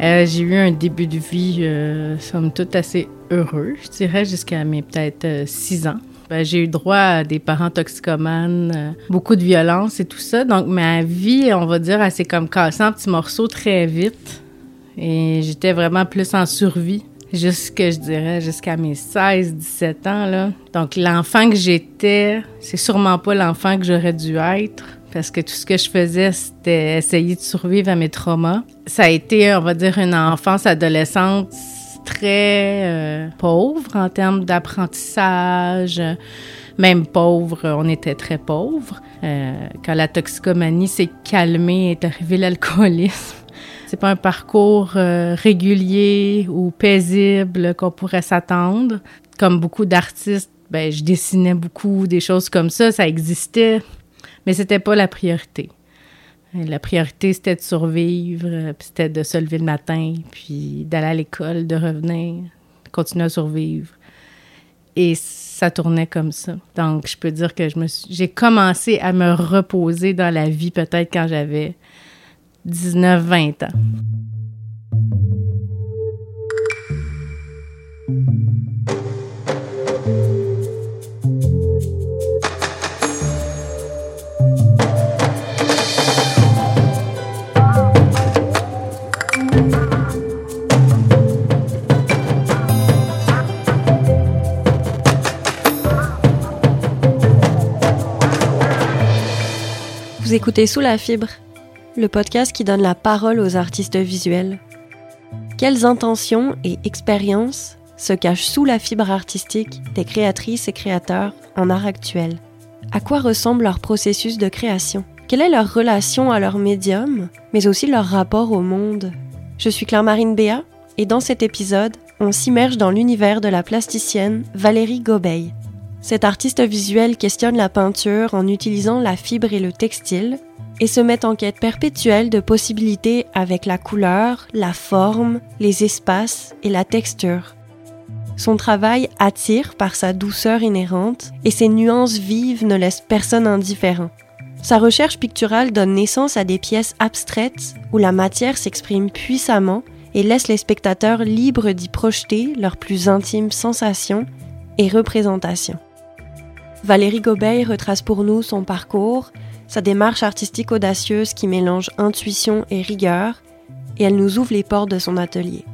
Euh, j'ai eu un début de vie, euh, somme toute, assez heureux, je dirais, jusqu'à mes peut-être 6 ans. Ben, j'ai eu droit à des parents toxicomanes, beaucoup de violence et tout ça. Donc, ma vie, on va dire, elle s'est comme cassée en petits morceaux très vite. Et j'étais vraiment plus en survie jusque, je dirais, jusqu'à mes 16, 17 ans, là. Donc, l'enfant que j'étais, c'est sûrement pas l'enfant que j'aurais dû être parce que tout ce que je faisais, c'était essayer de survivre à mes traumas. Ça a été, on va dire, une enfance, adolescente très euh, pauvre en termes d'apprentissage. Même pauvre, on était très pauvre. Euh, quand la toxicomanie s'est calmée, est arrivé l'alcoolisme. C'est pas un parcours euh, régulier ou paisible qu'on pourrait s'attendre. Comme beaucoup d'artistes, ben, je dessinais beaucoup des choses comme ça, ça existait. Mais c'était pas la priorité. La priorité, c'était de survivre, euh, puis c'était de se lever le matin, puis d'aller à l'école, de revenir, continuer à survivre. Et ça tournait comme ça. Donc, je peux dire que j'ai commencé à me reposer dans la vie peut-être quand j'avais 19-20 ans. Écoutez Sous la fibre, le podcast qui donne la parole aux artistes visuels. Quelles intentions et expériences se cachent sous la fibre artistique des créatrices et créateurs en art actuel? À quoi ressemble leur processus de création? Quelle est leur relation à leur médium, mais aussi leur rapport au monde? Je suis Claire-Marine Béat et dans cet épisode, on s'immerge dans l'univers de la plasticienne Valérie Gobeil. Cet artiste visuel questionne la peinture en utilisant la fibre et le textile et se met en quête perpétuelle de possibilités avec la couleur, la forme, les espaces et la texture. Son travail attire par sa douceur inhérente et ses nuances vives ne laissent personne indifférent. Sa recherche picturale donne naissance à des pièces abstraites où la matière s'exprime puissamment et laisse les spectateurs libres d'y projeter leurs plus intimes sensations et représentations. Valérie Gobeil retrace pour nous son parcours, sa démarche artistique audacieuse qui mélange intuition et rigueur, et elle nous ouvre les portes de son atelier.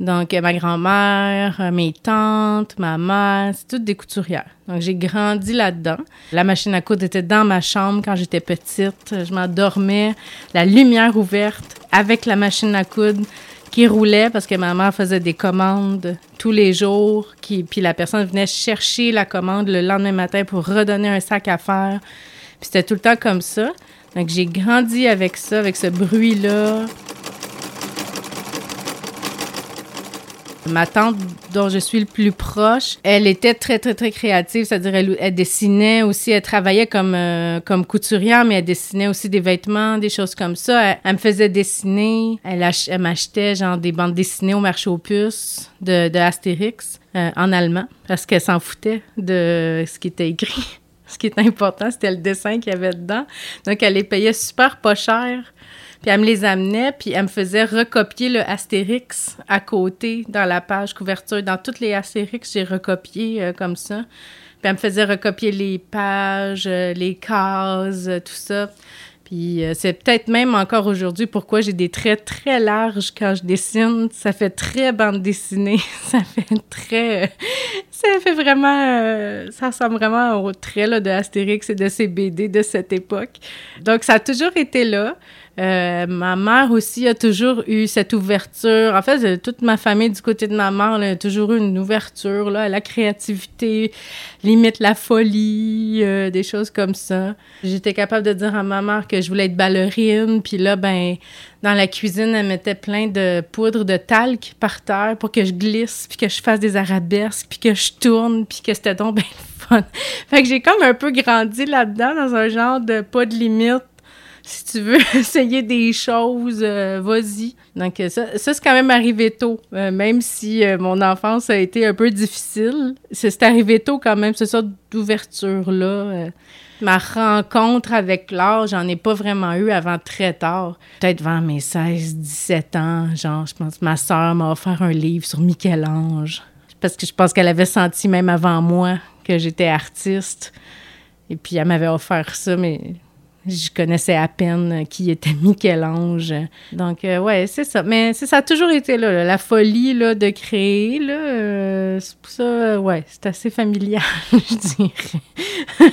Donc, ma grand-mère, mes tantes, ma mère, c'est toutes des couturières. Donc, j'ai grandi là-dedans. La machine à coudre était dans ma chambre quand j'étais petite. Je m'endormais, la lumière ouverte, avec la machine à coudre qui roulait parce que ma mère faisait des commandes tous les jours. Qui, puis la personne venait chercher la commande le lendemain matin pour redonner un sac à faire. Puis c'était tout le temps comme ça. Donc, j'ai grandi avec ça, avec ce bruit-là. Ma tante, dont je suis le plus proche, elle était très, très, très créative. C'est-à-dire, elle, dessinait aussi, elle travaillait comme, euh, comme couturière, mais elle dessinait aussi des vêtements, des choses comme ça. Elle, me faisait dessiner. Elle, m'achetait, genre, des bandes dessinées au marché aux puces de, de Astérix euh, en allemand, parce qu'elle s'en foutait de ce qui était écrit. ce qui était important, c'était le dessin qu'il y avait dedans. Donc, elle les payait super pas cher puis elle me les amenait, puis elle me faisait recopier le Astérix à côté dans la page couverture. Dans toutes les Astérix, j'ai recopié euh, comme ça. Puis elle me faisait recopier les pages, euh, les cases, euh, tout ça. Puis c'est peut-être même encore aujourd'hui pourquoi j'ai des traits très larges quand je dessine. Ça fait très bande dessinée. ça fait très... ça fait vraiment... ça ressemble vraiment aux traits de Astérix et de ses BD de cette époque. Donc ça a toujours été là. Euh, ma mère aussi a toujours eu cette ouverture. En fait, toute ma famille du côté de ma mère a toujours eu une ouverture là, la créativité, limite la folie, euh, des choses comme ça. J'étais capable de dire à ma mère que je voulais être ballerine, puis là, ben, dans la cuisine, elle mettait plein de poudre de talc par terre pour que je glisse, puis que je fasse des arabesques, puis que je tourne, puis que c'était donc bien fun. Fait que j'ai comme un peu grandi là-dedans, dans un genre de pas de limite si tu veux essayer des choses, euh, vas-y. Donc, ça, ça c'est quand même arrivé tôt, euh, même si euh, mon enfance a été un peu difficile. C'est arrivé tôt quand même, ce sorte d'ouverture-là. Ma rencontre avec l'art, j'en ai pas vraiment eu avant très tard. Peut-être vers mes 16, 17 ans, genre, je pense que ma sœur m'a offert un livre sur Michel-Ange. Parce que je pense qu'elle avait senti même avant moi que j'étais artiste. Et puis, elle m'avait offert ça, mais je connaissais à peine qui était Michel-Ange. Donc, euh, ouais, c'est ça. Mais ça a toujours été là, la folie là, de créer. Là, euh, c'est ça, ouais, c'est assez familial, je dirais.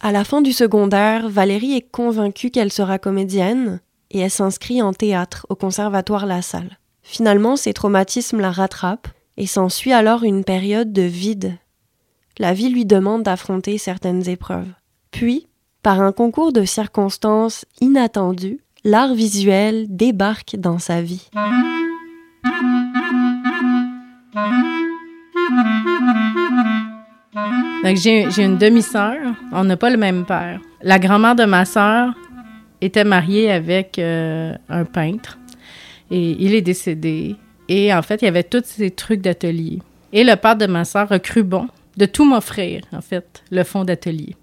à la fin du secondaire, Valérie est convaincue qu'elle sera comédienne et elle s'inscrit en théâtre au Conservatoire La Salle. Finalement, ses traumatismes la rattrapent et s'ensuit alors une période de vide. La vie lui demande d'affronter certaines épreuves. Puis, par un concours de circonstances inattendues, l'art visuel débarque dans sa vie. j'ai, une demi-sœur, on n'a pas le même père. La grand-mère de ma sœur était mariée avec euh, un peintre et il est décédé. Et en fait, il y avait tous ces trucs d'atelier. Et le père de ma sœur a cru bon de tout m'offrir, en fait, le fond d'atelier.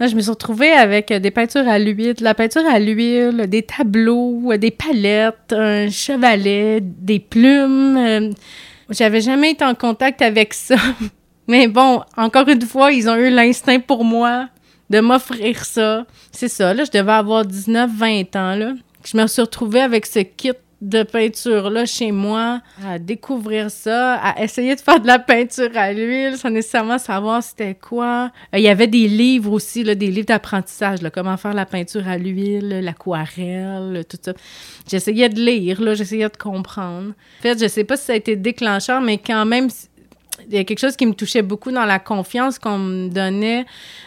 Là, je me suis retrouvée avec des peintures à l'huile, la peinture à l'huile, des tableaux, des palettes, un chevalet, des plumes. Euh, j'avais jamais été en contact avec ça. Mais bon, encore une fois, ils ont eu l'instinct pour moi de m'offrir ça. C'est ça, là, je devais avoir 19, 20 ans, là. Je me suis retrouvée avec ce kit de peinture chez moi, à découvrir ça, à essayer de faire de la peinture à l'huile sans nécessairement savoir c'était quoi. Euh, il y avait des livres aussi, des livres d'apprentissage, comment faire la peinture à l'huile, l'aquarelle, tout ça. J'essayais de lire, là, j'essayais de comprendre. En fait, je sais pas si ça a été déclencheur, mais quand même, il y a quelque chose qui me touchait beaucoup dans la confiance qu'on me donnait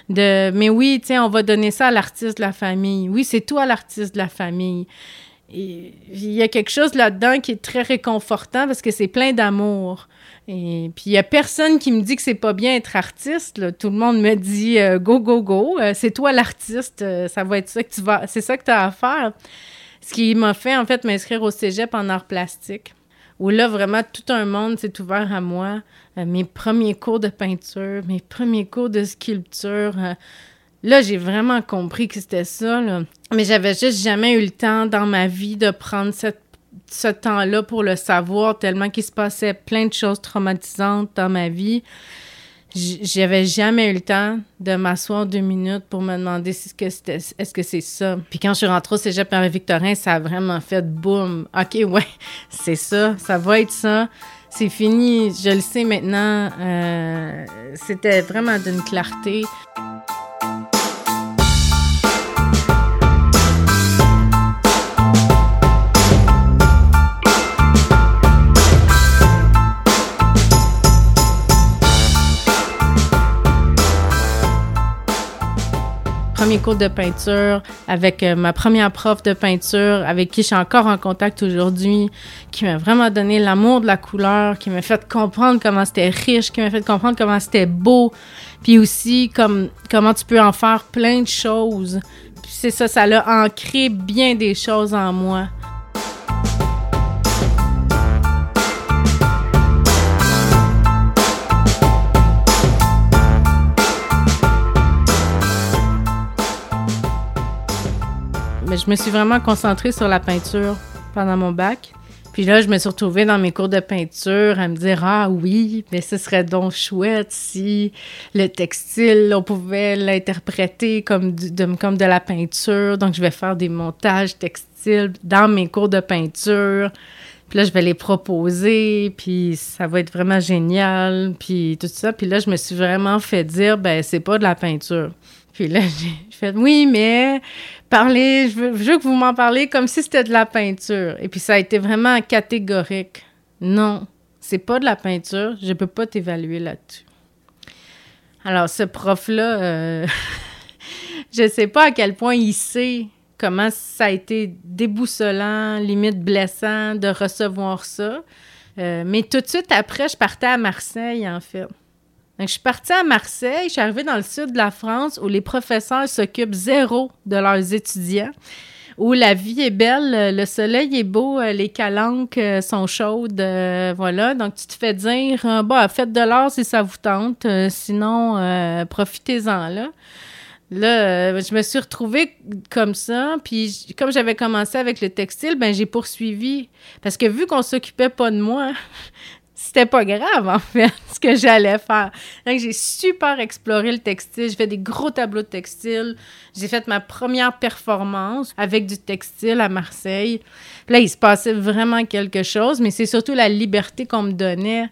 de mais oui, tiens, on va donner ça à l'artiste de la famille. Oui, c'est toi l'artiste de la famille il y a quelque chose là-dedans qui est très réconfortant parce que c'est plein d'amour. Et puis il y a personne qui me dit que c'est pas bien être artiste. Tout le monde me dit euh, go go go, euh, c'est toi l'artiste, euh, ça va être ça que tu vas, c'est ça que tu as à faire. Ce qui m'a fait en fait m'inscrire au cégep en art plastique, où là vraiment tout un monde s'est ouvert à moi. mes premiers cours de peinture, mes premiers cours de sculpture Là, j'ai vraiment compris que c'était ça. Là. Mais j'avais juste jamais eu le temps dans ma vie de prendre ce temps-là pour le savoir, tellement qu'il se passait plein de choses traumatisantes dans ma vie. J'avais jamais eu le temps de m'asseoir deux minutes pour me demander si est-ce que c'est ça. Puis quand je suis rentrée au cégep Victorin, ça a vraiment fait boum. OK, ouais, c'est ça, ça va être ça. C'est fini, je le sais maintenant. Euh, c'était vraiment d'une clarté. Premier cours de peinture avec euh, ma première prof de peinture avec qui je suis encore en contact aujourd'hui, qui m'a vraiment donné l'amour de la couleur, qui m'a fait comprendre comment c'était riche, qui m'a fait comprendre comment c'était beau, puis aussi comme comment tu peux en faire plein de choses. C'est ça, ça l'a ancré bien des choses en moi. Je me suis vraiment concentrée sur la peinture pendant mon bac. Puis là, je me suis retrouvée dans mes cours de peinture à me dire Ah oui, mais ce serait donc chouette si le textile, on pouvait l'interpréter comme, de, la peinture. Donc, je vais faire des montages textiles dans mes cours de peinture. Puis là, je vais les proposer, puis ça va être vraiment génial, puis tout ça. Puis là, je me suis vraiment fait dire, ben c'est pas de la peinture. Puis là, j'ai fait, oui, mais parlez, je veux, que vous m'en parlez comme si c'était de la peinture. Et puis ça a été vraiment catégorique. Non, c'est pas de la peinture, je peux pas t'évaluer là-dessus. Alors, ce prof-là, euh, je sais pas à quel point il sait comment ça a été déboussolant, limite blessant de recevoir ça. Euh, mais tout de suite après, je partais à Marseille, en fait. Donc, je suis partie à Marseille, je suis arrivée dans le sud de la France où les professeurs s'occupent zéro de leurs étudiants, où la vie est belle, le soleil est beau, les calanques euh, sont chaudes, euh, voilà. Donc, tu te fais dire, euh, bah, faites de l'or si ça vous tente, sinon, profitez-en là. Là, je me suis retrouvée comme ça, puis comme j'avais commencé avec le textile, ben j'ai poursuivi parce que vu qu'on s'occupait pas de moi, pas grave, en fait, ce que j'allais faire. Donc, j'ai super exploré le textile. J'ai fait des gros tableaux de textile. J'ai fait ma première performance avec du textile à Marseille. là, il se passait vraiment quelque chose, mais c'est surtout la liberté qu'on me donnait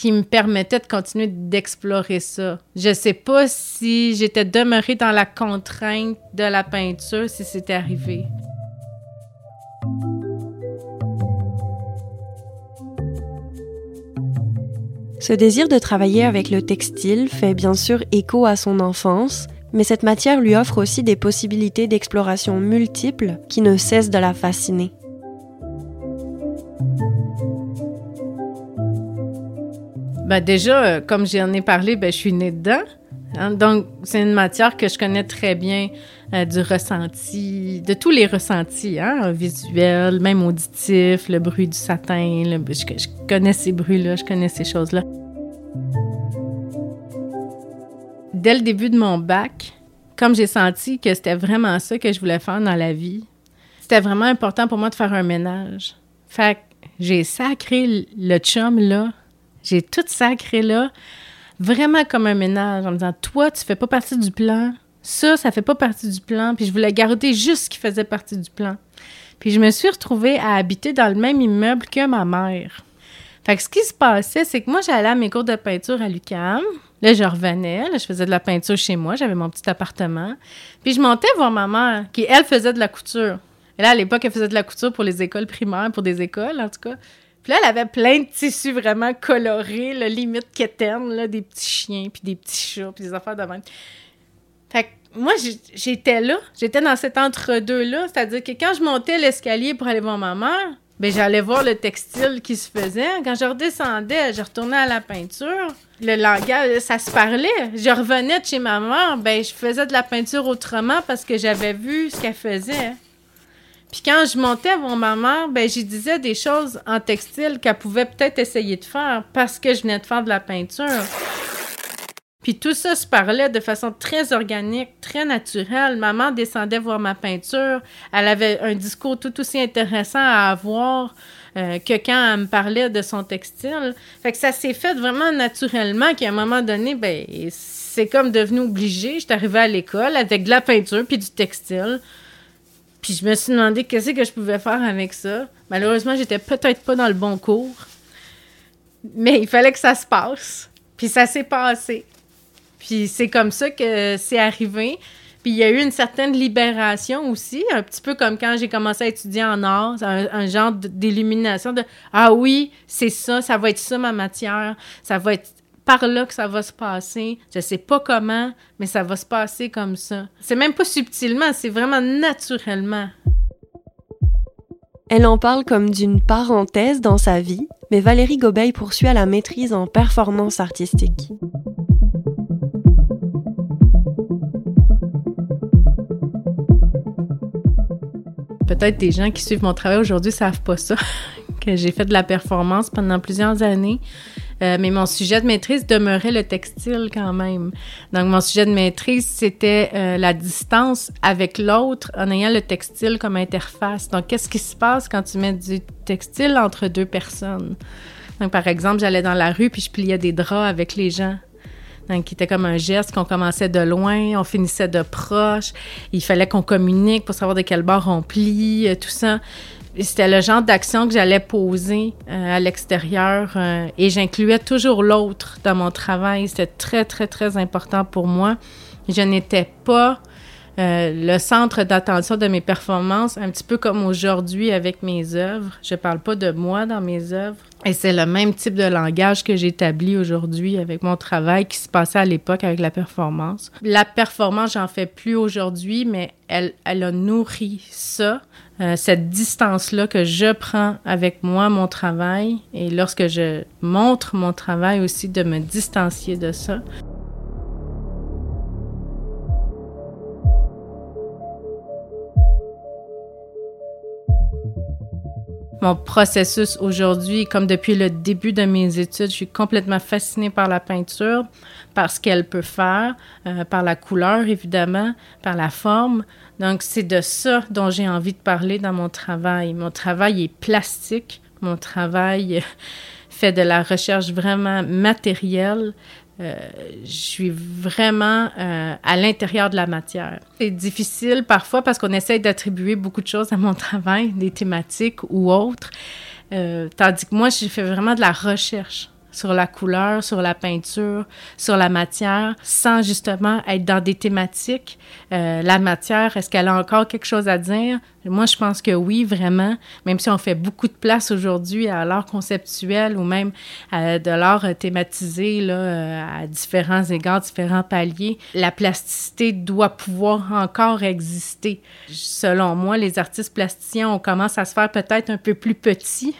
qui me permettait de continuer d'explorer ça. Je sais pas si j'étais demeurée dans la contrainte de la peinture si c'était arrivé. Ce désir de travailler avec le textile fait bien sûr écho à son enfance, mais cette matière lui offre aussi des possibilités d'exploration multiples qui ne cessent de la fasciner. Ben déjà, euh, comme j'en ai parlé, ben, je suis née dedans. Hein. donc, c'est une matière que je connais très bien euh, du ressenti, de tous les ressentis, hein, visuel, même auditif, le bruit du satin. je, connais ces bruits-là, je connais ces choses-là. Dès le début de mon bac, comme j'ai senti que c'était vraiment ça que je voulais faire dans la vie, c'était vraiment important pour moi de faire un ménage. Fait que j'ai sacré le chum là, j'ai tout sacré là vraiment comme un ménage en me disant Toi, tu fais pas partie du plan. Ça, ça fait pas partie du plan. Puis je voulais garder juste ce qui faisait partie du plan. Puis je me suis retrouvée à habiter dans le même immeuble que ma mère. Fait que ce qui se passait, c'est que moi, j'allais à mes cours de peinture à l'UQAM. Là, je revenais, là, je faisais de la peinture chez moi, j'avais mon petit appartement. Puis je montais voir ma mère, qui, elle, faisait de la couture. Et là, à l'époque, elle faisait de la couture pour les écoles primaires, pour des écoles, en tout cas. Puis là, elle avait plein de tissus vraiment colorés, limite quétaine, des petits chiens, puis des petits chats, puis des affaires de même. Fait que moi, j'étais là, j'étais dans cet entre-deux-là, c'est-à-dire que quand je montais l'escalier pour aller voir ma mère, ben j'allais voir le textile qui se faisait. Quand je redescendais, je retournais à la peinture. Le langage, ça se parlait. Je revenais de chez ma mère, ben je faisais de la peinture autrement parce que j'avais vu ce qu'elle faisait. Puis quand je montais voir ma mère, ben j'y disais des choses en textile qu'elle pouvait peut-être essayer de faire parce que je venais de faire de la peinture. Puis tout ça se parlait de façon très organique, très naturelle. Maman descendait voir ma peinture. Elle avait un discours tout aussi intéressant à avoir euh, que quand elle me parlait de son textile. Fait que ça s'est fait vraiment naturellement qu'à un moment donné, ben c'est comme devenu obligé. J'étais arrivée à l'école avec de la peinture puis du textile. Puis je me suis demandé qu'est-ce que je pouvais faire avec ça. Malheureusement, j'étais peut-être pas dans le bon cours. Mais il fallait que ça se passe. Puis ça s'est passé. Puis c'est comme ça que c'est arrivé. Puis il y a eu une certaine libération aussi, un petit peu comme quand j'ai commencé à étudier en art, un, genre d'illumination de Ah oui, c'est ça, ça va être ça ma matière, ça va être par là que ça va se passer. Je sais pas comment, mais ça va se passer comme ça. C'est même pas subtilement, c'est vraiment naturellement. Elle en parle comme d'une parenthèse dans sa vie, mais Valérie Gobeil poursuit à la maîtrise en performance artistique. Peut-être des gens qui suivent mon travail aujourd'hui savent pas ça, que j'ai fait de la performance pendant plusieurs années. Euh, mais mon sujet de maîtrise demeurait le textile quand même. Donc, mon sujet de maîtrise, c'était euh, la distance avec l'autre en ayant le textile comme interface. Donc, qu'est-ce qui se passe quand tu mets du textile entre deux personnes? Donc, par exemple, j'allais dans la rue puis je pliais des draps avec les gens. Donc, qui était comme un geste qu'on commençait de loin, on finissait de proche. Il fallait qu'on communique pour savoir de quel bord on plie, euh, tout ça c'était le genre d'action que j'allais poser euh, à l'extérieur euh, et j'incluais toujours l'autre dans mon travail. C'était très, très, très important pour moi. Je n'étais pas euh, le centre d'attention de mes performances, un petit peu comme aujourd'hui avec mes œuvres. Je parle pas de moi dans mes œuvres. Et c'est le même type de langage que j'établis aujourd'hui avec mon travail qui se passait à l'époque avec la performance. La performance, j'en fais plus aujourd'hui, mais elle, elle a nourri ça euh, cette distance-là que je prends avec moi, mon travail, et lorsque je montre mon travail aussi, de me distancier de ça. Mon processus aujourd'hui, comme depuis le début de mes études, je suis complètement fascinée par la peinture, par ce qu'elle peut faire, euh, par la couleur évidemment, par la forme. Donc c'est de ça dont j'ai envie de parler dans mon travail. Mon travail est plastique, mon travail fait de la recherche vraiment matérielle. Euh, je suis vraiment euh, à l'intérieur de la matière. C'est difficile parfois parce qu'on essaie d'attribuer beaucoup de choses à mon travail, des thématiques ou autres, euh, tandis que moi, j'ai fait vraiment de la recherche sur la couleur, sur la peinture, sur la matière, sans justement être dans des thématiques. Euh, la matière, est-ce qu'elle a encore quelque chose à dire? Moi, je pense que oui, vraiment, même si on fait beaucoup de place aujourd'hui à l'art conceptuel ou même à de l'art thématisé là, euh, à différents égards, différents paliers, la plasticité doit pouvoir encore exister. Selon moi, les artistes plasticiens, on commence à se faire peut-être un peu plus petits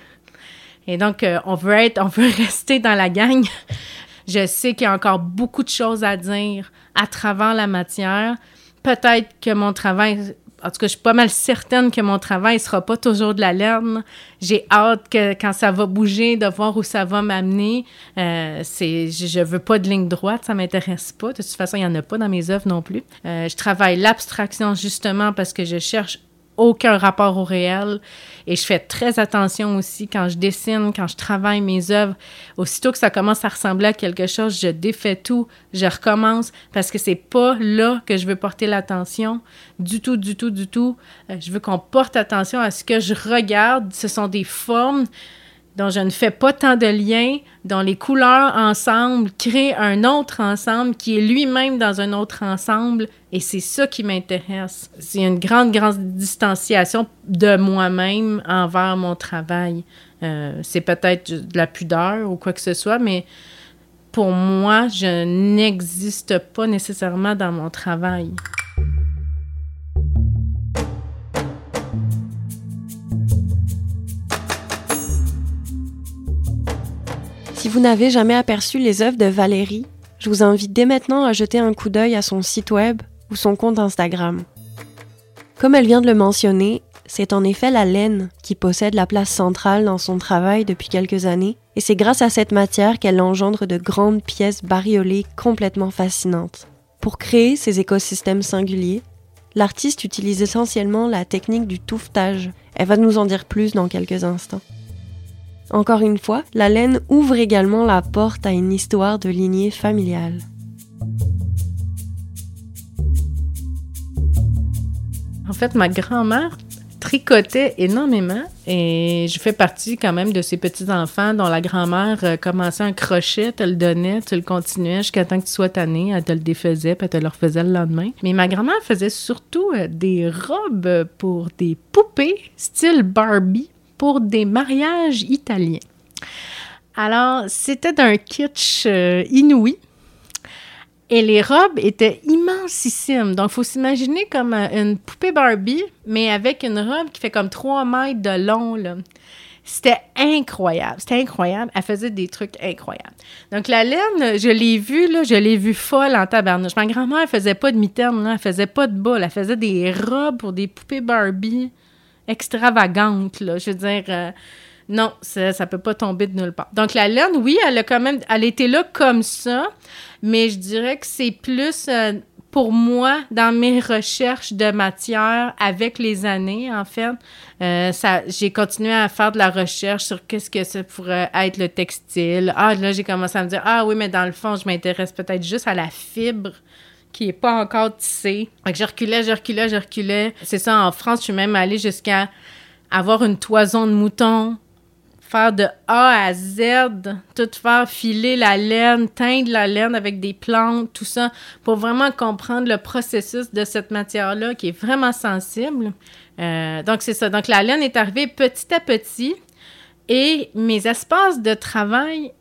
et donc, euh, on veut être, on veut rester dans la gang. Je sais qu'il y a encore beaucoup de choses à dire à travers la matière. Peut-être que mon travail, en tout cas, je suis pas mal certaine que mon travail ne sera pas toujours de la laine. J'ai hâte que quand ça va bouger, de voir où ça va m'amener. Euh, c'est, je, veux pas de ligne droite, ça m'intéresse pas. De toute façon, il y en a pas dans mes œuvres non plus. Euh, je travaille l'abstraction justement parce que je cherche aucun rapport au réel. Et je fais très attention aussi quand je dessine, quand je travaille mes œuvres. Aussitôt que ça commence à ressembler à quelque chose, je défais tout, je recommence parce que c'est pas là que je veux porter l'attention. Du tout, du tout, du tout. Euh, je veux qu'on porte attention à ce que je regarde. Ce sont des formes dont je ne fais pas tant de liens, dont les couleurs ensemble créent un autre ensemble qui est lui-même dans un autre ensemble. Et c'est ça qui m'intéresse. C'est une grande, grande distanciation de moi-même envers mon travail. Euh, c'est peut-être de la pudeur ou quoi que ce soit, mais pour moi, je n'existe pas nécessairement dans mon travail. Si vous n'avez jamais aperçu les œuvres de Valérie, je vous invite dès maintenant à jeter un coup d'œil à son site web ou son compte Instagram. Comme elle vient de le mentionner, c'est en effet la laine qui possède la place centrale dans son travail depuis quelques années, et c'est grâce à cette matière qu'elle engendre de grandes pièces bariolées complètement fascinantes. Pour créer ces écosystèmes singuliers, l'artiste utilise essentiellement la technique du touffetage. Elle va nous en dire plus dans quelques instants. Encore une fois, la laine ouvre également la porte à une histoire de lignée familiale. En fait, ma grand-mère tricotait énormément et je fais partie quand même de ces petits-enfants dont la grand-mère euh, commençait un crochet, te le donnait, tu le continuais jusqu'à temps que tu sois tanné, elle te le défaisait, puis elle te le refaisait le lendemain. Mais ma grand-mère faisait surtout euh, des robes pour des poupées style Barbie pour des mariages italiens. Alors, c'était d'un kitsch euh, inouï. Et les robes étaient immensissimes. Donc, il faut s'imaginer comme euh, une poupée Barbie, mais avec une robe qui fait comme 3 mètres de long. C'était incroyable. C'était incroyable. Elle faisait des trucs incroyables. Donc, la laine, je l'ai vue, là, je l'ai vue folle en tabarnouche. Ma grand-mère, elle faisait pas de mitaine, là, elle faisait pas de bas. Elle faisait des robes pour des poupées Barbie extravagante. Je veux dire, euh, non, ça, ça peut pas tomber de nulle part. Donc, la laine, oui, elle a quand même, elle était là comme ça, mais je dirais que c'est plus, euh, pour moi, dans mes recherches de matière avec les années, en fait, euh, j'ai continué à faire de la recherche sur qu'est-ce que ça pourrait être le textile. Ah, là, j'ai commencé à me dire, ah oui, mais dans le fond, je m'intéresse peut-être juste à la fibre qui est pas encore tissé. Fait que je reculais, je reculais, je reculais. C'est ça, en France, je suis même allée jusqu'à avoir une toison de mouton, faire de A à Z, tout faire, filer la laine, teindre la laine avec des plantes, tout ça, pour vraiment comprendre le processus de cette matière-là qui est vraiment sensible. Euh, donc, c'est ça. Donc, la laine est arrivée petit à petit et mes espaces de travail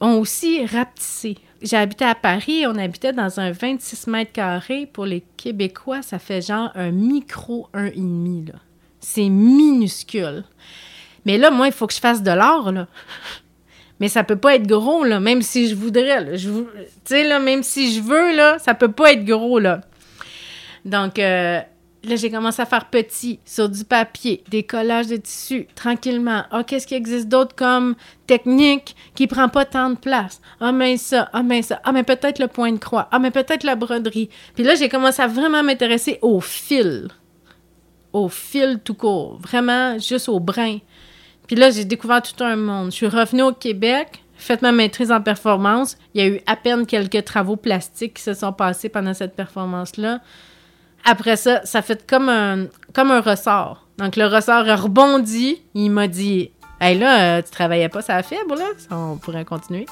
ont aussi rapetissé j'ai habité à Paris, on habitait dans un 26 mètres carrés. Pour les Québécois, ça fait genre un micro 1,5. Là. C'est minuscule. Mais là, moi, il faut que je fasse de l'or, là. Mais ça peut pas être gros, même si je voudrais. Tu sais, là, même si je veux, là, ça peut pas être gros, là. Donc, euh, là, j'ai commencé à faire petit sur du papier, des collages de tissu, tranquillement. Ah, qu'est-ce qui existe d'autre comme technique qui prend pas tant de place? Ah, mais ça, ah, mais ça, ah, mais peut-être le point de croix, ah, mais peut-être la broderie. Puis là, j'ai commencé à vraiment m'intéresser au fil. Au fil tout court. Vraiment, juste au brin. Puis là, j'ai découvert tout un monde. Je suis revenue au Québec, fait ma maîtrise en performance. Il y a eu à peine quelques travaux plastiques qui se sont passés pendant cette performance-là. Après ça, ça fait comme un, comme un ressort. Donc, le ressort a rebondi. Il m'a dit Hey là, euh, tu travaillais pas ça fibre, là? On pourrait continuer.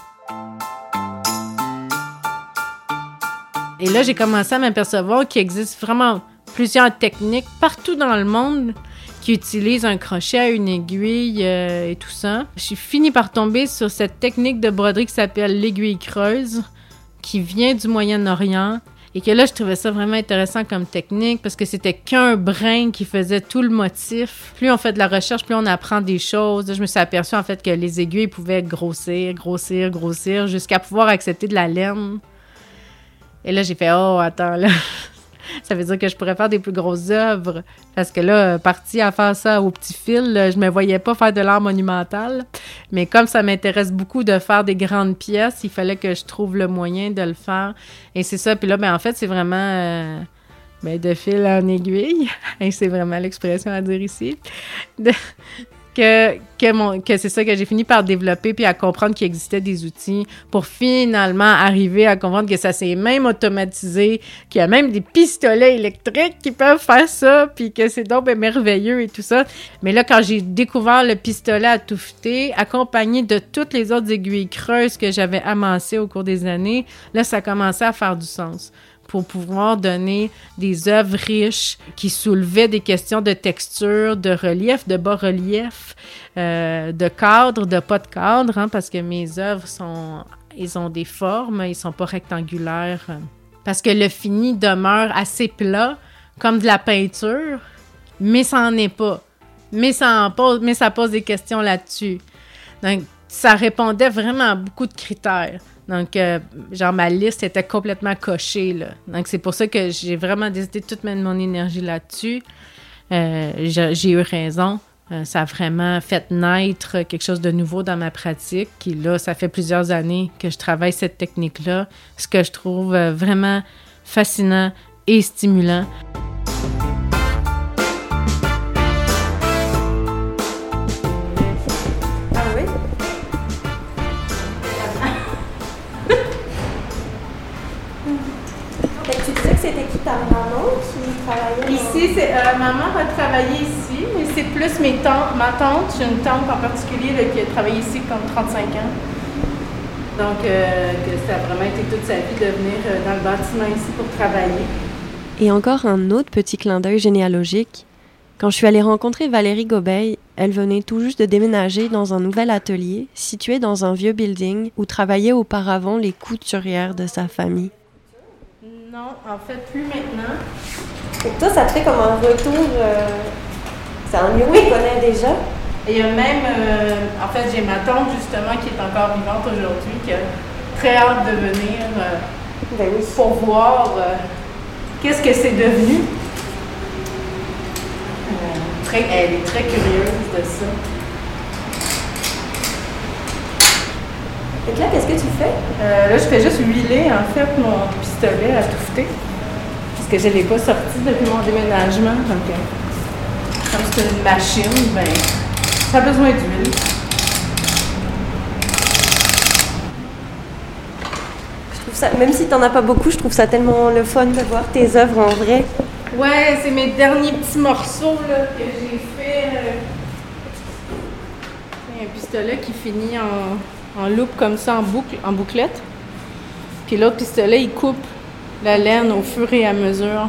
Et là, j'ai commencé à m'apercevoir qu'il existe vraiment plusieurs techniques partout dans le monde qui utilisent un crochet, une aiguille euh, et tout ça. J'ai fini par tomber sur cette technique de broderie qui s'appelle l'aiguille creuse, qui vient du Moyen-Orient. Et que là, je trouvais ça vraiment intéressant comme technique parce que c'était qu'un brin qui faisait tout le motif. Plus on fait de la recherche, plus on apprend des choses. Je me suis aperçue en fait que les aiguilles pouvaient grossir, grossir, grossir jusqu'à pouvoir accepter de la laine. Et là, j'ai fait Oh, attends, là, ça veut dire que je pourrais faire des plus grosses œuvres. Parce que là, parti à faire ça au petit fil, je me voyais pas faire de l'art monumental. Mais comme ça m'intéresse beaucoup de faire des grandes pièces, il fallait que je trouve le moyen de le faire. Et c'est ça. Puis là, ben, en fait, c'est vraiment euh, ben, de fil en aiguille. C'est vraiment l'expression à dire ici que, que, que c'est ça que j'ai fini par développer puis à comprendre qu'il existait des outils pour finalement arriver à comprendre que ça s'est même automatisé, qu'il y a même des pistolets électriques qui peuvent faire ça puis que c'est donc merveilleux et tout ça. Mais là, quand j'ai découvert le pistolet à touffeter, accompagné de toutes les autres aiguilles creuses que j'avais amassées au cours des années, là, ça commençait à faire du sens pour pouvoir donner des œuvres riches qui soulevaient des questions de texture, de relief, de bas-relief, euh, de cadre, de pas de cadre, hein, parce que mes œuvres sont, ils ont des formes, ils sont pas rectangulaires, parce que le fini demeure assez plat, comme de la peinture, mais ça n'en est pas. Mais ça, pose, mais ça pose des questions là-dessus. Donc, ça répondait vraiment à beaucoup de critères. Donc, euh, genre, ma liste était complètement cochée, là. Donc, c'est pour ça que j'ai vraiment décidé de toute mon énergie là-dessus. Euh, j'ai eu raison. Euh, ça a vraiment fait naître quelque chose de nouveau dans ma pratique. Et là, ça fait plusieurs années que je travaille cette technique-là, ce que je trouve vraiment fascinant et stimulant. Ici, c'est, euh, maman a travaillé ici, mais c'est plus mes tantes, ma tante, j'ai une tante en particulier qui a travaillé ici comme 35 ans. Donc, euh, que ça a vraiment été toute sa vie de venir euh, dans le bâtiment ici pour travailler. Et encore un autre petit clin d'œil généalogique. Quand je suis allée rencontrer Valérie Gobeil, elle venait tout juste de déménager dans un nouvel atelier situé dans un vieux building où travaillaient auparavant les couturières de sa famille. Non, en fait, plus maintenant. Et toi, ça te fait comme un retour. Euh, c'est un lieu qu'on connaît déjà. Et il y a même, euh, en fait, j'ai ma tante justement qui est encore vivante aujourd'hui, qui a très hâte de venir euh, ben pour voir qu'est-ce que c'est devenu. Très, elle est très curieuse de ça. Et là, qu'est-ce que tu fais? Euh, là, je fais juste huiler, en fait, mon pistolet à touffeter. Parce que je ne l'ai pas sorti depuis mon déménagement. Donc, euh, comme c'est une machine, ben, ça a besoin d'huile. Je trouve ça, même si tu n'en as pas beaucoup, je trouve ça tellement le fun de voir tes œuvres en vrai. Ouais, c'est mes derniers petits morceaux là, que j'ai fait. Euh, un pistolet qui finit en en loupe comme ça, en boucle, en bouclette. Puis l'autre pistolet, il coupe la laine au fur et à mesure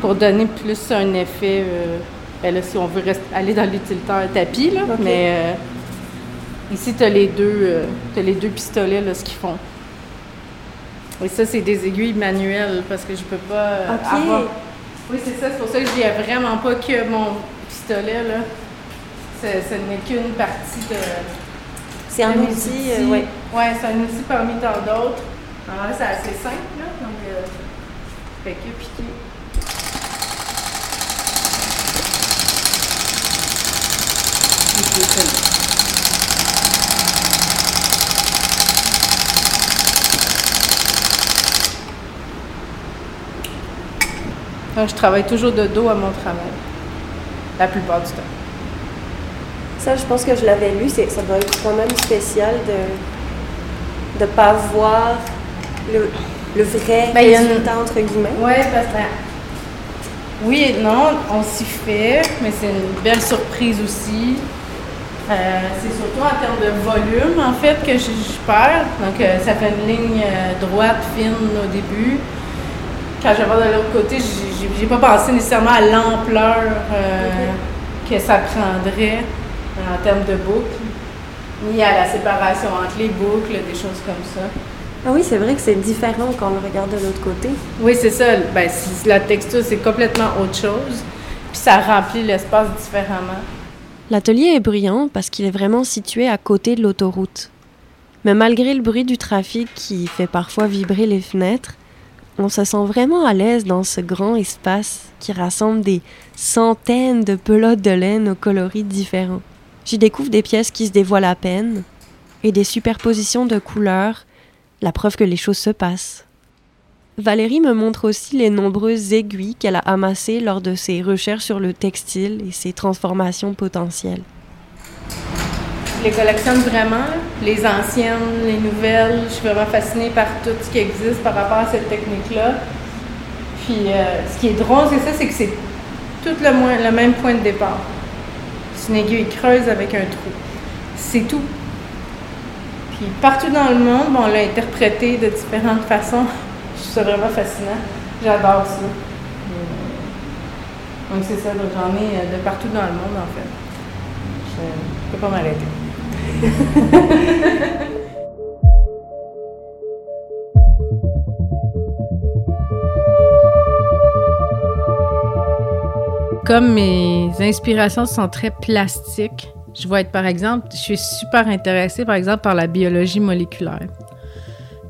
pour donner plus un effet. Euh, ben là, si on veut aller dans l'utilitaire tapis, là, mais euh, ici, tu as les deux, euh, les deux pistolets, là, ce qu'ils font. Et ça, c'est des aiguilles manuelles parce que je peux pas avoir. Oui, c'est ça. C'est pour ça que je dis vraiment pas que mon pistolet, là. Ce n'est qu'une partie de. C'est un outil, euh, oui. Oui, c'est un outil parmi tant d'autres. Alors là, c'est assez simple, là. Donc, euh, fait que piquer. je travaille toujours de dos à mon travail, la plupart du temps. Ça, je pense que je l'avais lu, ça doit être quand même spécial de ne pas voir le, le vrai ben, résultat, entre guillemets. Oui, parce que oui et non, on s'y fait, mais c'est une belle surprise aussi. Euh, c'est surtout en termes de volume, en fait, que je, perds. Donc, euh, ça fait une ligne euh, droite, fine au début. Quand je vais voir de l'autre côté, j'ai pas pensé nécessairement à l'ampleur que ça prendrait en termes de boucles, ni à la séparation entre les boucles, des choses comme ça. Ah oui, c'est vrai que c'est différent quand on le regarde de l'autre côté. Oui, c'est ça. Ben, la texture, c'est complètement autre chose. Puis ça remplit l'espace différemment. L'atelier est brillant parce qu'il est vraiment situé à côté de l'autoroute. Mais malgré le bruit du trafic qui fait parfois vibrer les fenêtres, on se sent vraiment à l'aise dans ce grand espace qui rassemble des centaines de pelotes de laine aux coloris différents. J'y découvre des pièces qui se dévoilent à peine et des superpositions de couleurs, la preuve que les choses se passent. Valérie me montre aussi les nombreuses aiguilles qu'elle a amassées lors de ses recherches sur le textile et ses transformations potentielles. Je les collectionne vraiment, les anciennes, les nouvelles. Je suis vraiment fascinée par tout ce qui existe par rapport à cette technique-là. Puis euh, ce qui est drôle, c'est ça, c'est que c'est tout le, le même point de départ. Une aiguille creuse avec un trou. C'est tout. Puis partout dans le monde, on l'a interprété de différentes façons c'est vraiment fascinant. J'adore ça. Donc c'est ça, j'en ai euh, de partout dans le monde en fait. Je ne peux pas m'arrêter. Comme mes inspirations sont très plastiques, je vais être par exemple, je suis super intéressée par exemple par la biologie moléculaire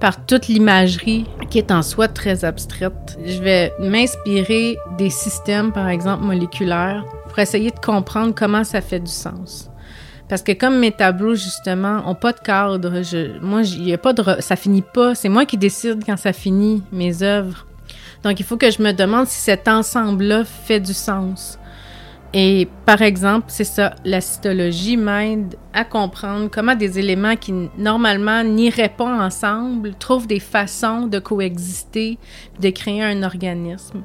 par toute l'imagerie qui est en soi très abstraite. Je vais m'inspirer des systèmes, par exemple, moléculaires pour essayer de comprendre comment ça fait du sens. Parce que comme mes tableaux, justement, ont pas de cadre, je, moi, il y a pas de... Ça finit pas. C'est moi qui décide quand ça finit, mes œuvres. Donc, il faut que je me demande si cet ensemble-là fait du sens. Et par exemple, c'est ça, la cytologie m'aide à comprendre comment des éléments qui normalement n'iraient pas ensemble trouvent des façons de coexister, de créer un organisme.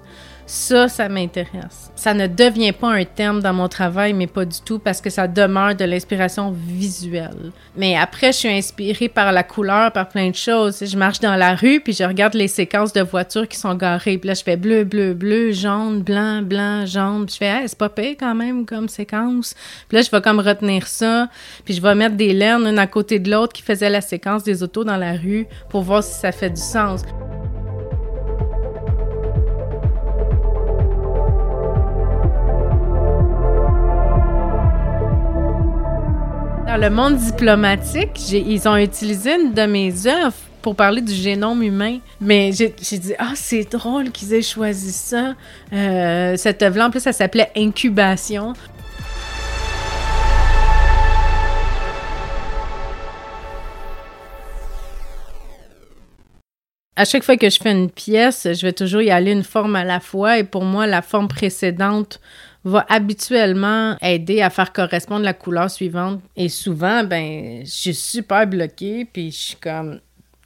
Ça, ça m'intéresse. Ça ne devient pas un thème dans mon travail, mais pas du tout, parce que ça demeure de l'inspiration visuelle. Mais après, je suis inspirée par la couleur, par plein de choses. Je marche dans la rue, puis je regarde les séquences de voitures qui sont garées. Puis là, je fais bleu, bleu, bleu, jaune, blanc, blanc, jaune. Puis je fais, hey, c'est pas pire quand même comme séquence. Puis là, je vais comme retenir ça. Puis je vais mettre des laines une à côté de l'autre qui faisaient la séquence des autos dans la rue pour voir si ça fait du sens. Dans le monde diplomatique, ils ont utilisé une de mes œuvres pour parler du génome humain. Mais j'ai dit, ah, c'est drôle qu'ils aient choisi ça. Euh, cette œuvre-là, en plus, ça s'appelait Incubation. À chaque fois que je fais une pièce, je vais toujours y aller une forme à la fois. Et pour moi, la forme précédente va habituellement aider à faire correspondre la couleur suivante. Et souvent, ben, je suis super bloquée, puis je suis comme,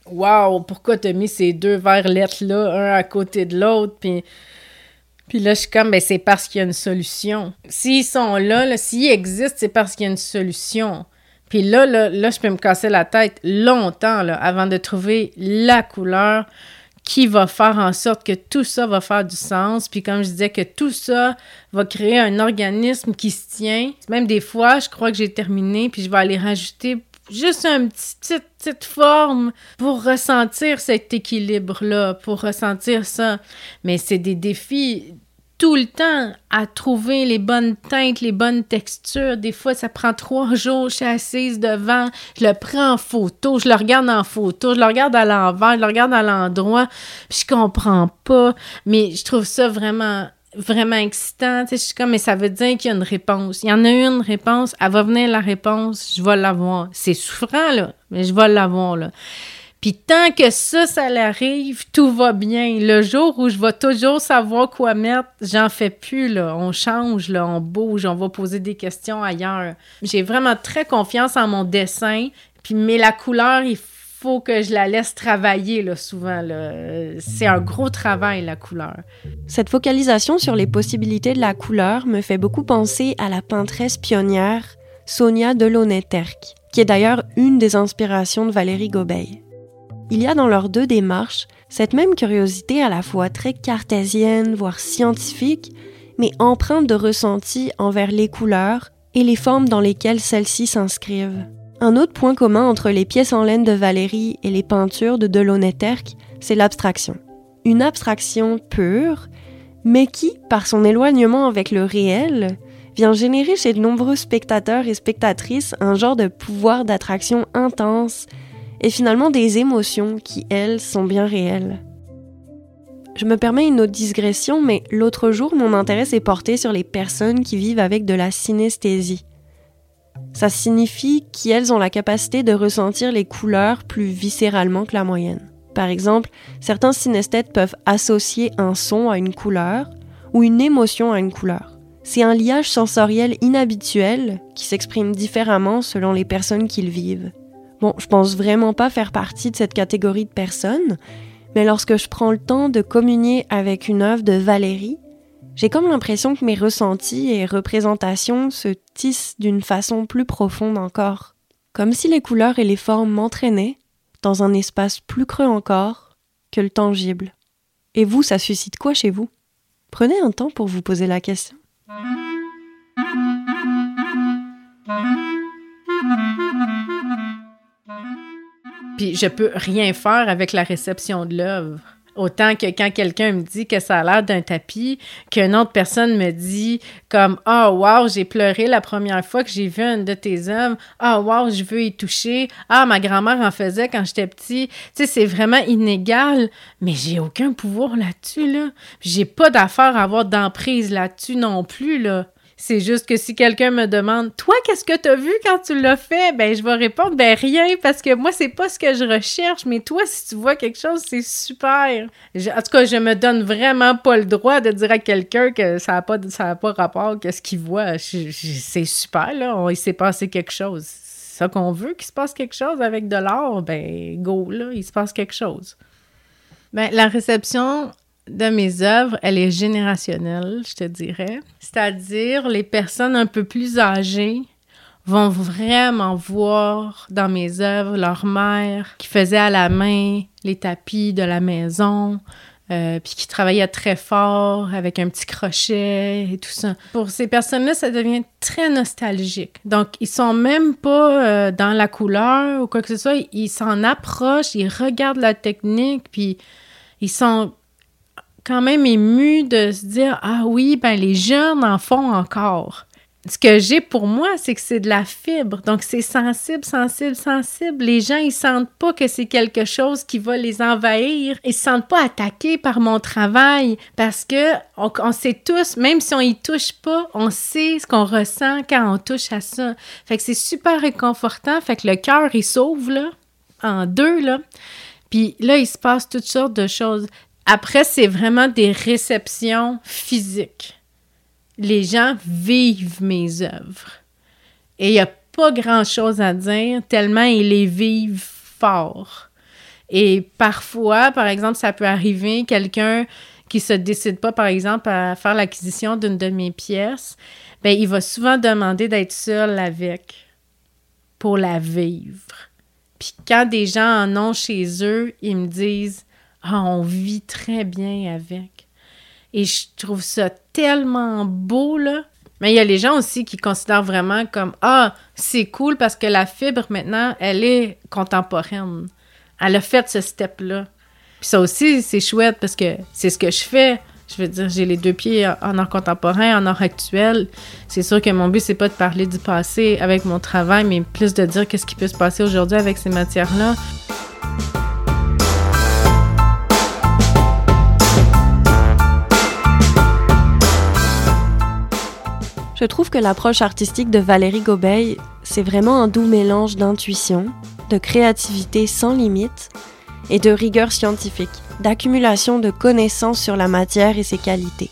waouh, pourquoi t'as mis ces deux verres lettres-là, un à côté de l'autre, puis... Puis là, je suis comme, ben, c'est parce qu'il y a une solution. S'ils sont là, là s'ils existent, c'est parce qu'il y a une solution. Puis là, là, là, je peux me casser la tête longtemps, là, avant de trouver la couleur qui va faire en sorte que tout ça va faire du sens. Puis comme je disais, que tout ça va créer un organisme qui se tient. Même des fois, je crois que j'ai terminé, puis je vais aller rajouter juste une petite, petite forme pour ressentir cet équilibre-là, pour ressentir ça. Mais c'est des défis tout le temps à trouver les bonnes teintes, les bonnes textures. Des fois, ça prend trois jours. Je suis assise devant, je le prends en photo, je le regarde en photo, je le regarde à l'envers, je le regarde à l'endroit, puis je comprends pas. Mais je trouve ça vraiment vraiment excitant. Je suis comme, mais ça veut dire qu'il y a une réponse. Il y en a une réponse, elle va venir la réponse, je vais l'avoir. C'est souffrant, là, mais je vais l'avoir, là. Puis tant que ça, ça l'arrive, tout va bien. Le jour où je vais toujours savoir quoi mettre, j'en fais plus, là. On change, là, on bouge, on va poser des questions ailleurs. J'ai vraiment très confiance en mon dessin. Puis, mais la couleur, il faut que je la laisse travailler, là, souvent. C'est un gros travail, la couleur. Cette focalisation sur les possibilités de la couleur me fait beaucoup penser à la peintresse pionnière Sonia Delaunay-Terck, qui est d'ailleurs une des inspirations de Valérie Gobeil. Il y a dans leurs deux démarches cette même curiosité à la fois très cartésienne, voire scientifique, mais empreinte de ressenti envers les couleurs et les formes dans lesquelles celles-ci s'inscrivent. Un autre point commun entre les pièces en laine de Valérie et les peintures de Delaunay-Terck, c'est l'abstraction. Une abstraction pure, mais qui, par son éloignement avec le réel, vient générer chez de nombreux spectateurs et spectatrices un genre de pouvoir d'attraction intense et finalement des émotions qui, elles, sont bien réelles. Je me permets une autre digression, mais l'autre jour, mon intérêt s'est porté sur les personnes qui vivent avec de la synesthésie. Ça signifie qu'elles ont la capacité de ressentir les couleurs plus viscéralement que la moyenne. Par exemple, certains synesthètes peuvent associer un son à une couleur ou une émotion à une couleur. C'est un liage sensoriel inhabituel qui s'exprime différemment selon les personnes qui le vivent. Bon, je pense vraiment pas faire partie de cette catégorie de personnes, mais lorsque je prends le temps de communier avec une œuvre de Valérie, j'ai comme l'impression que mes ressentis et représentations se tissent d'une façon plus profonde encore, comme si les couleurs et les formes m'entraînaient dans un espace plus creux encore que le tangible. Et vous, ça suscite quoi chez vous? Prenez un temps pour vous poser la question. Puis je peux rien faire avec la réception de l'œuvre. Autant que quand quelqu'un me dit que ça a l'air d'un tapis, qu'une autre personne me dit comme Ah, oh, wow, j'ai pleuré la première fois que j'ai vu une de tes œuvres. Ah, oh, wow, je veux y toucher. Ah, ma grand-mère en faisait quand j'étais petit. Tu sais, c'est vraiment inégal, mais j'ai aucun pouvoir là-dessus, là. J'ai pas d'affaire à avoir d'emprise là-dessus non plus, là. C'est juste que si quelqu'un me demande Toi, qu'est-ce que tu as vu quand tu l'as fait? Ben, je vais répondre Ben rien, parce que moi, c'est pas ce que je recherche, mais toi, si tu vois quelque chose, c'est super. en tout cas, je me donne vraiment pas le droit de dire à quelqu'un que ça n'a pas, ça pas rapport qu'est-ce qu'il voit. C'est super, là. il s'est passé quelque chose. C'est ça qu'on veut qu'il se passe quelque chose avec de l'art, ben go, là, il se passe quelque chose. Ben, la réception de mes œuvres, elle est générationnelle, je te dirais. C'est-à-dire, les personnes un peu plus âgées vont vraiment voir dans mes œuvres leur mère qui faisait à la main les tapis de la maison, euh, puis qui travaillait très fort avec un petit crochet et tout ça. Pour ces personnes-là, ça devient très nostalgique. Donc, ils sont même pas euh, dans la couleur ou quoi que ce soit. Ils s'en approchent, ils regardent la technique, puis ils sont quand même ému de se dire ah oui ben les jeunes en font encore. Ce que j'ai pour moi, c'est que c'est de la fibre. Donc, c'est sensible, sensible, sensible. Les gens, ils sentent pas que c'est quelque chose qui va les envahir. Ils se sentent pas attaqués par mon travail parce que on, sait tous, même si on y touche pas, on sait ce qu'on ressent quand on touche à ça. Fait que c'est super réconfortant. Fait que le cœur, il s'ouvre, là, en deux, là. Puis là, il se passe toutes sortes de choses. Après, c'est vraiment des réceptions physiques. Les gens vivent mes œuvres. Et il n'y a pas grand-chose à dire, tellement ils les vivent fort. Et parfois, par exemple, ça peut arriver, quelqu'un qui se décide pas, par exemple, à faire l'acquisition d'une de mes pièces, ben, il va souvent demander d'être seul avec pour la vivre. Puis quand des gens en ont chez eux, ils me disent ah, on vit très bien avec. Et je trouve ça tellement beau, là. Mais il y a les gens aussi qui considèrent vraiment comme Ah, c'est cool parce que la fibre, maintenant, elle est contemporaine. Elle a fait ce step-là. Puis ça aussi, c'est chouette parce que c'est ce que je fais. Je veux dire, j'ai les deux pieds en art contemporain, en art actuel. C'est sûr que mon but, c'est pas de parler du passé avec mon travail, mais plus de dire qu'est-ce qui peut se passer aujourd'hui avec ces matières-là. Je trouve que l'approche artistique de Valérie Gobeil, c'est vraiment un doux mélange d'intuition, de créativité sans limite et de rigueur scientifique, d'accumulation de connaissances sur la matière et ses qualités.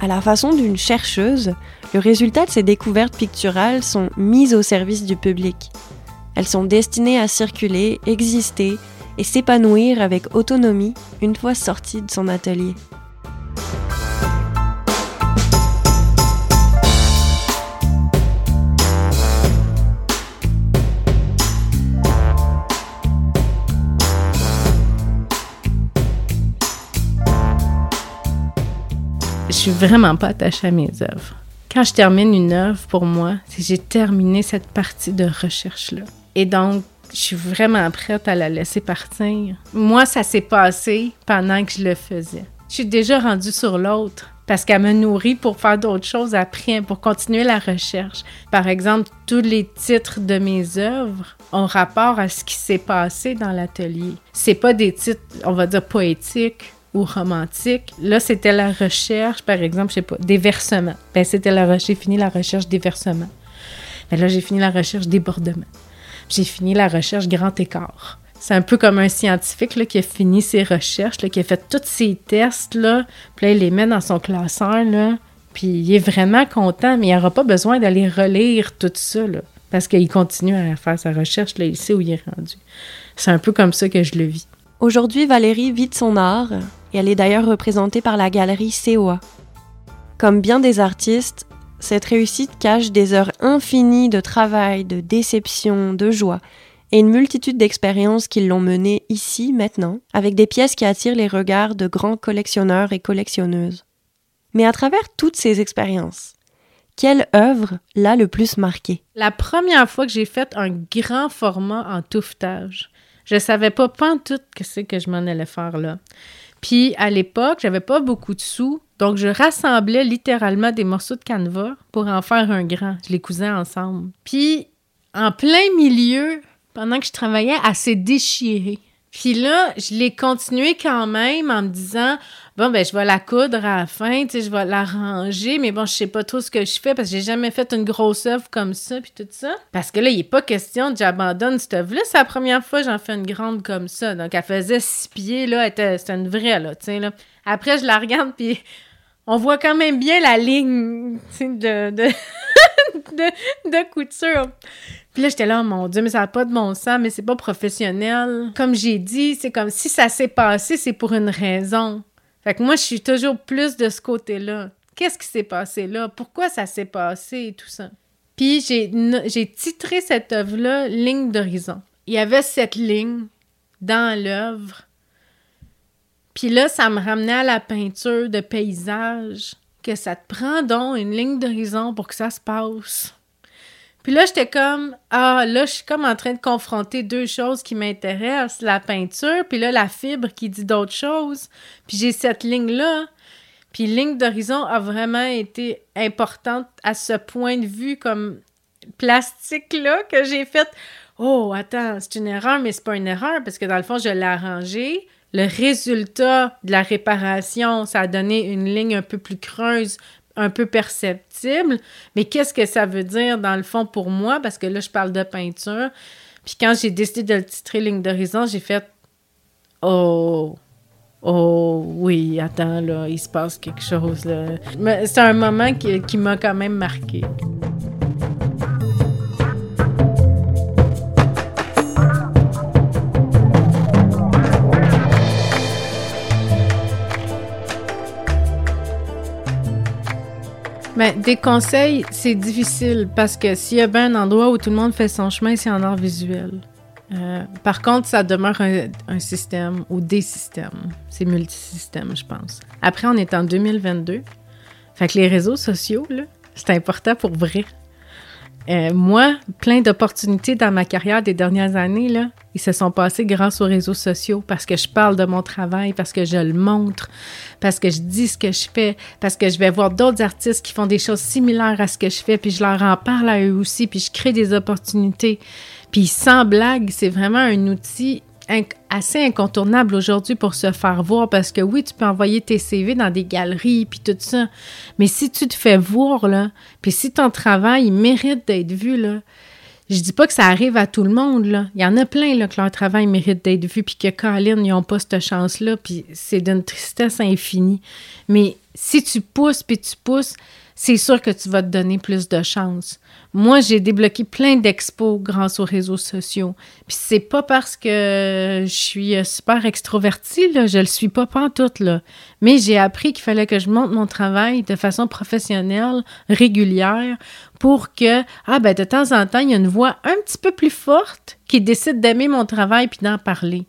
À la façon d'une chercheuse, le résultat de ces découvertes picturales sont mises au service du public. Elles sont destinées à circuler, exister et s'épanouir avec autonomie une fois sorties de son atelier. Suis vraiment pas attachée à mes œuvres. Quand je termine une œuvre, pour moi, c'est j'ai terminé cette partie de recherche-là. Et donc, je suis vraiment prête à la laisser partir. Moi, ça s'est passé pendant que je le faisais. Je suis déjà rendue sur l'autre parce qu'elle me nourrit pour faire d'autres choses après, pour continuer la recherche. Par exemple, tous les titres de mes œuvres ont rapport à ce qui s'est passé dans l'atelier. C'est pas des titres, on va dire, poétiques ou romantique. Là, c'était la recherche, par exemple, je sais pas, déversement. Ben, c'était la j'ai fini la recherche déversement. Ben là, j'ai fini la recherche débordement. J'ai fini la recherche grand écart. C'est un peu comme un scientifique là, qui a fini ses recherches, là, qui a fait tous ses tests, là, puis là, il les met dans son classeur, là, puis il est vraiment content, mais il n'aura pas besoin d'aller relire tout ça, là, parce qu'il continue à faire sa recherche, là, il sait où il est rendu. C'est un peu comme ça que je le vis. Aujourd'hui, Valérie vit de son art, et elle est d'ailleurs représentée par la galerie COA. Comme bien des artistes, cette réussite cache des heures infinies de travail, de déception, de joie, et une multitude d'expériences qui l'ont menée ici, maintenant, avec des pièces qui attirent les regards de grands collectionneurs et collectionneuses. Mais à travers toutes ces expériences, quelle œuvre l'a le plus marqué? La première fois que j'ai fait un grand format en touffetage, je savais pas pas tout que c'est que je m'en allais faire là. Puis à l'époque, j'avais pas beaucoup de sous, donc je rassemblais littéralement des morceaux de canevas pour en faire un grand. Je les cousais ensemble. Puis en plein milieu, pendant que je travaillais, elle s'est déchirée. Puis là, je l'ai continué quand même en me disant bon ben je vais la coudre à la fin, tu sais, je vais la ranger, mais bon, je sais pas trop ce que je fais parce que j'ai jamais fait une grosse œuvre comme ça puis tout ça. Parce que là, il est pas question de j'abandonne cette œuvre là, c'est la première fois que j'en fais une grande comme ça. Donc elle faisait six pieds là, c'était une vraie là, là. Après je la regarde puis on voit quand même bien la ligne de, de, de, de couture. Puis là, j'étais là, oh mon Dieu, mais ça n'a pas de bon sens, mais c'est pas professionnel. Comme j'ai dit, c'est comme si ça s'est passé, c'est pour une raison. Fait que moi, je suis toujours plus de ce côté-là. Qu'est-ce qui s'est passé là? Pourquoi ça s'est passé et tout ça? Puis j'ai titré cette œuvre-là Ligne d'horizon. Il y avait cette ligne dans l'œuvre. Puis là, ça me ramenait à la peinture de paysage, que ça te prend donc une ligne d'horizon pour que ça se passe. Puis là, j'étais comme, ah, là, je suis comme en train de confronter deux choses qui m'intéressent, la peinture, puis là, la fibre qui dit d'autres choses. Puis j'ai cette ligne-là. Puis ligne d'horizon a vraiment été importante à ce point de vue comme plastique-là que j'ai fait. Oh, attends, c'est une erreur, mais c'est pas une erreur parce que dans le fond, je l'ai arrangé. Le résultat de la réparation, ça a donné une ligne un peu plus creuse, un peu perceptible. Mais qu'est-ce que ça veut dire dans le fond pour moi? Parce que là, je parle de peinture. Puis quand j'ai décidé de le titrer Ligne d'horizon, j'ai fait Oh, oh, oui, attends, là, il se passe quelque chose. C'est un moment qui, qui m'a quand même marqué. Des conseils, c'est difficile parce que s'il y a bien un endroit où tout le monde fait son chemin, c'est en art visuel. Euh, par contre, ça demeure un, système ou des systèmes. C'est multisystème, je pense. Après, on est en 2022. Fait que les réseaux sociaux, c'est important pour vrai. Euh, moi, plein d'opportunités dans ma carrière des dernières années, là, ils se sont passés grâce aux réseaux sociaux parce que je parle de mon travail, parce que je le montre, parce que je dis ce que je fais, parce que je vais voir d'autres artistes qui font des choses similaires à ce que je fais, puis je leur en parle à eux aussi, puis je crée des opportunités. Puis sans blague, c'est vraiment un outil assez incontournable aujourd'hui pour se faire voir parce que oui, tu peux envoyer tes CV dans des galeries puis tout ça, mais si tu te fais voir là, puis si ton travail mérite d'être vu là, je dis pas que ça arrive à tout le monde là, il y en a plein là que leur travail mérite d'être vu puis que Colin ils ont pas cette chance là puis c'est d'une tristesse infinie. Mais si tu pousses puis tu pousses, c'est sûr que tu vas te donner plus de chance. Moi, j'ai débloqué plein d'expos grâce aux réseaux sociaux. Puis c'est pas parce que je suis euh, super extrovertie, là, je le suis pas tout là. Mais j'ai appris qu'il fallait que je monte mon travail de façon professionnelle, régulière, pour que, ah ben de temps en temps, il y a une voix un petit peu plus forte qui décide d'aimer mon travail puis d'en parler.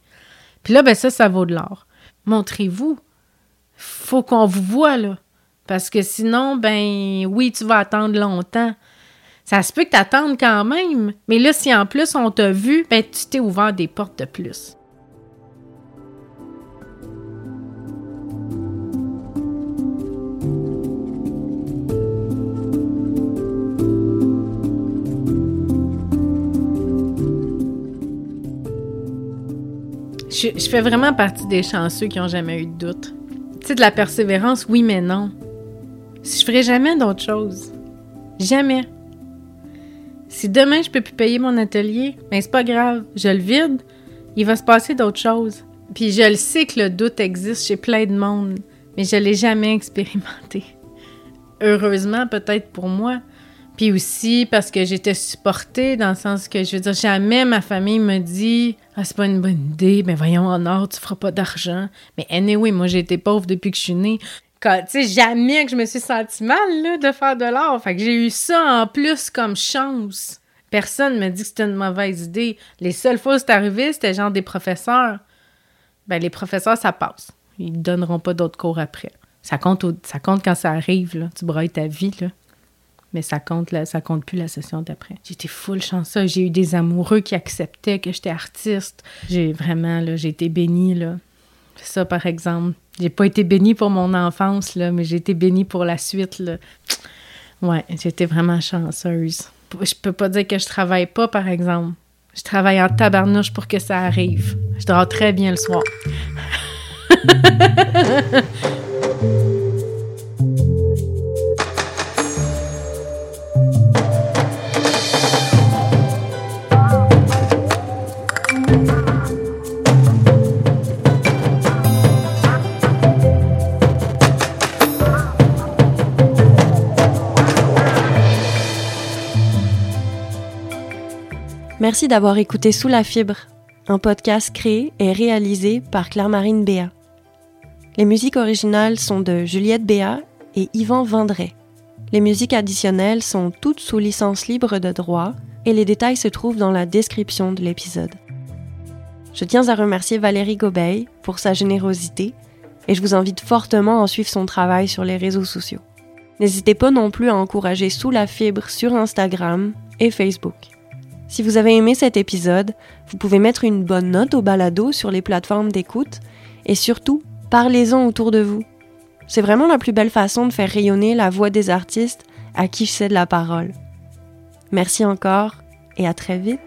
Puis là, ben ça, ça vaut de l'or. Montrez-vous. Faut qu'on vous voit, là. Parce que sinon, ben oui, tu vas attendre longtemps. Ça se peut que tu attendes quand même, mais là, si en plus on t'a vu, ben, tu t'es ouvert des portes de plus. Je, je, fais vraiment partie des chanceux qui n'ont jamais eu de doute. Tu sais, de la persévérance, oui, mais non. Je ferai jamais d'autre chose. Jamais. Si demain je peux plus payer mon atelier, ben c'est pas grave, je le vide, il va se passer d'autres choses. Puis je le sais que le doute existe chez plein de monde, mais je l'ai jamais expérimenté. Heureusement peut-être pour moi. Puis aussi parce que j'étais supportée dans le sens que je veux dire jamais ma famille me dit ah c'est pas une bonne idée, ben voyons en or tu feras pas d'argent. Mais anyway, moi j'ai été pauvre depuis que je suis née tu sais, jamais que je me suis senti mal de faire de l'art. Fait que j'ai eu ça en plus comme chance. Personne me dit que c'était une mauvaise idée. Les seules fois où c'est arrivé, c'était genre des professeurs. Ben, les professeurs, ça passe. Ils ne donneront pas d'autres cours après. Ça compte, ça compte quand ça arrive, là. Tu brailles ta vie, là. Mais ça compte, là, ça compte plus la session d'après. J'étais full chanceuse. J'ai eu des amoureux qui acceptaient que j'étais artiste. J'ai vraiment, là, j'ai été bénie, là. Ça, par exemple. J'ai pas été bénie pour mon enfance, là, mais j'ai été bénie pour la suite. Là. Ouais, j'étais vraiment chanceuse. Je peux pas dire que je travaille pas, par exemple. Je travaille en tabarnouche pour que ça arrive. Je dors très bien le soir. Merci d'avoir écouté Sous la fibre, un podcast créé et réalisé par Claire-Marine Béat. Les musiques originales sont de Juliette Béat et Yvan Vendray. Les musiques additionnelles sont toutes sous licence libre de droit et les détails se trouvent dans la description de l'épisode. Je tiens à remercier Valérie Gobeil pour sa générosité et je vous invite fortement à suivre son travail sur les réseaux sociaux. N'hésitez pas non plus à encourager Sous la fibre sur Instagram et Facebook. Si vous avez aimé cet épisode, vous pouvez mettre une bonne note au balado sur les plateformes d'écoute et surtout, parlez-en autour de vous. C'est vraiment la plus belle façon de faire rayonner la voix des artistes à qui je cède la parole. Merci encore et à très vite.